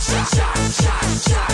shot, shot, shot, shot.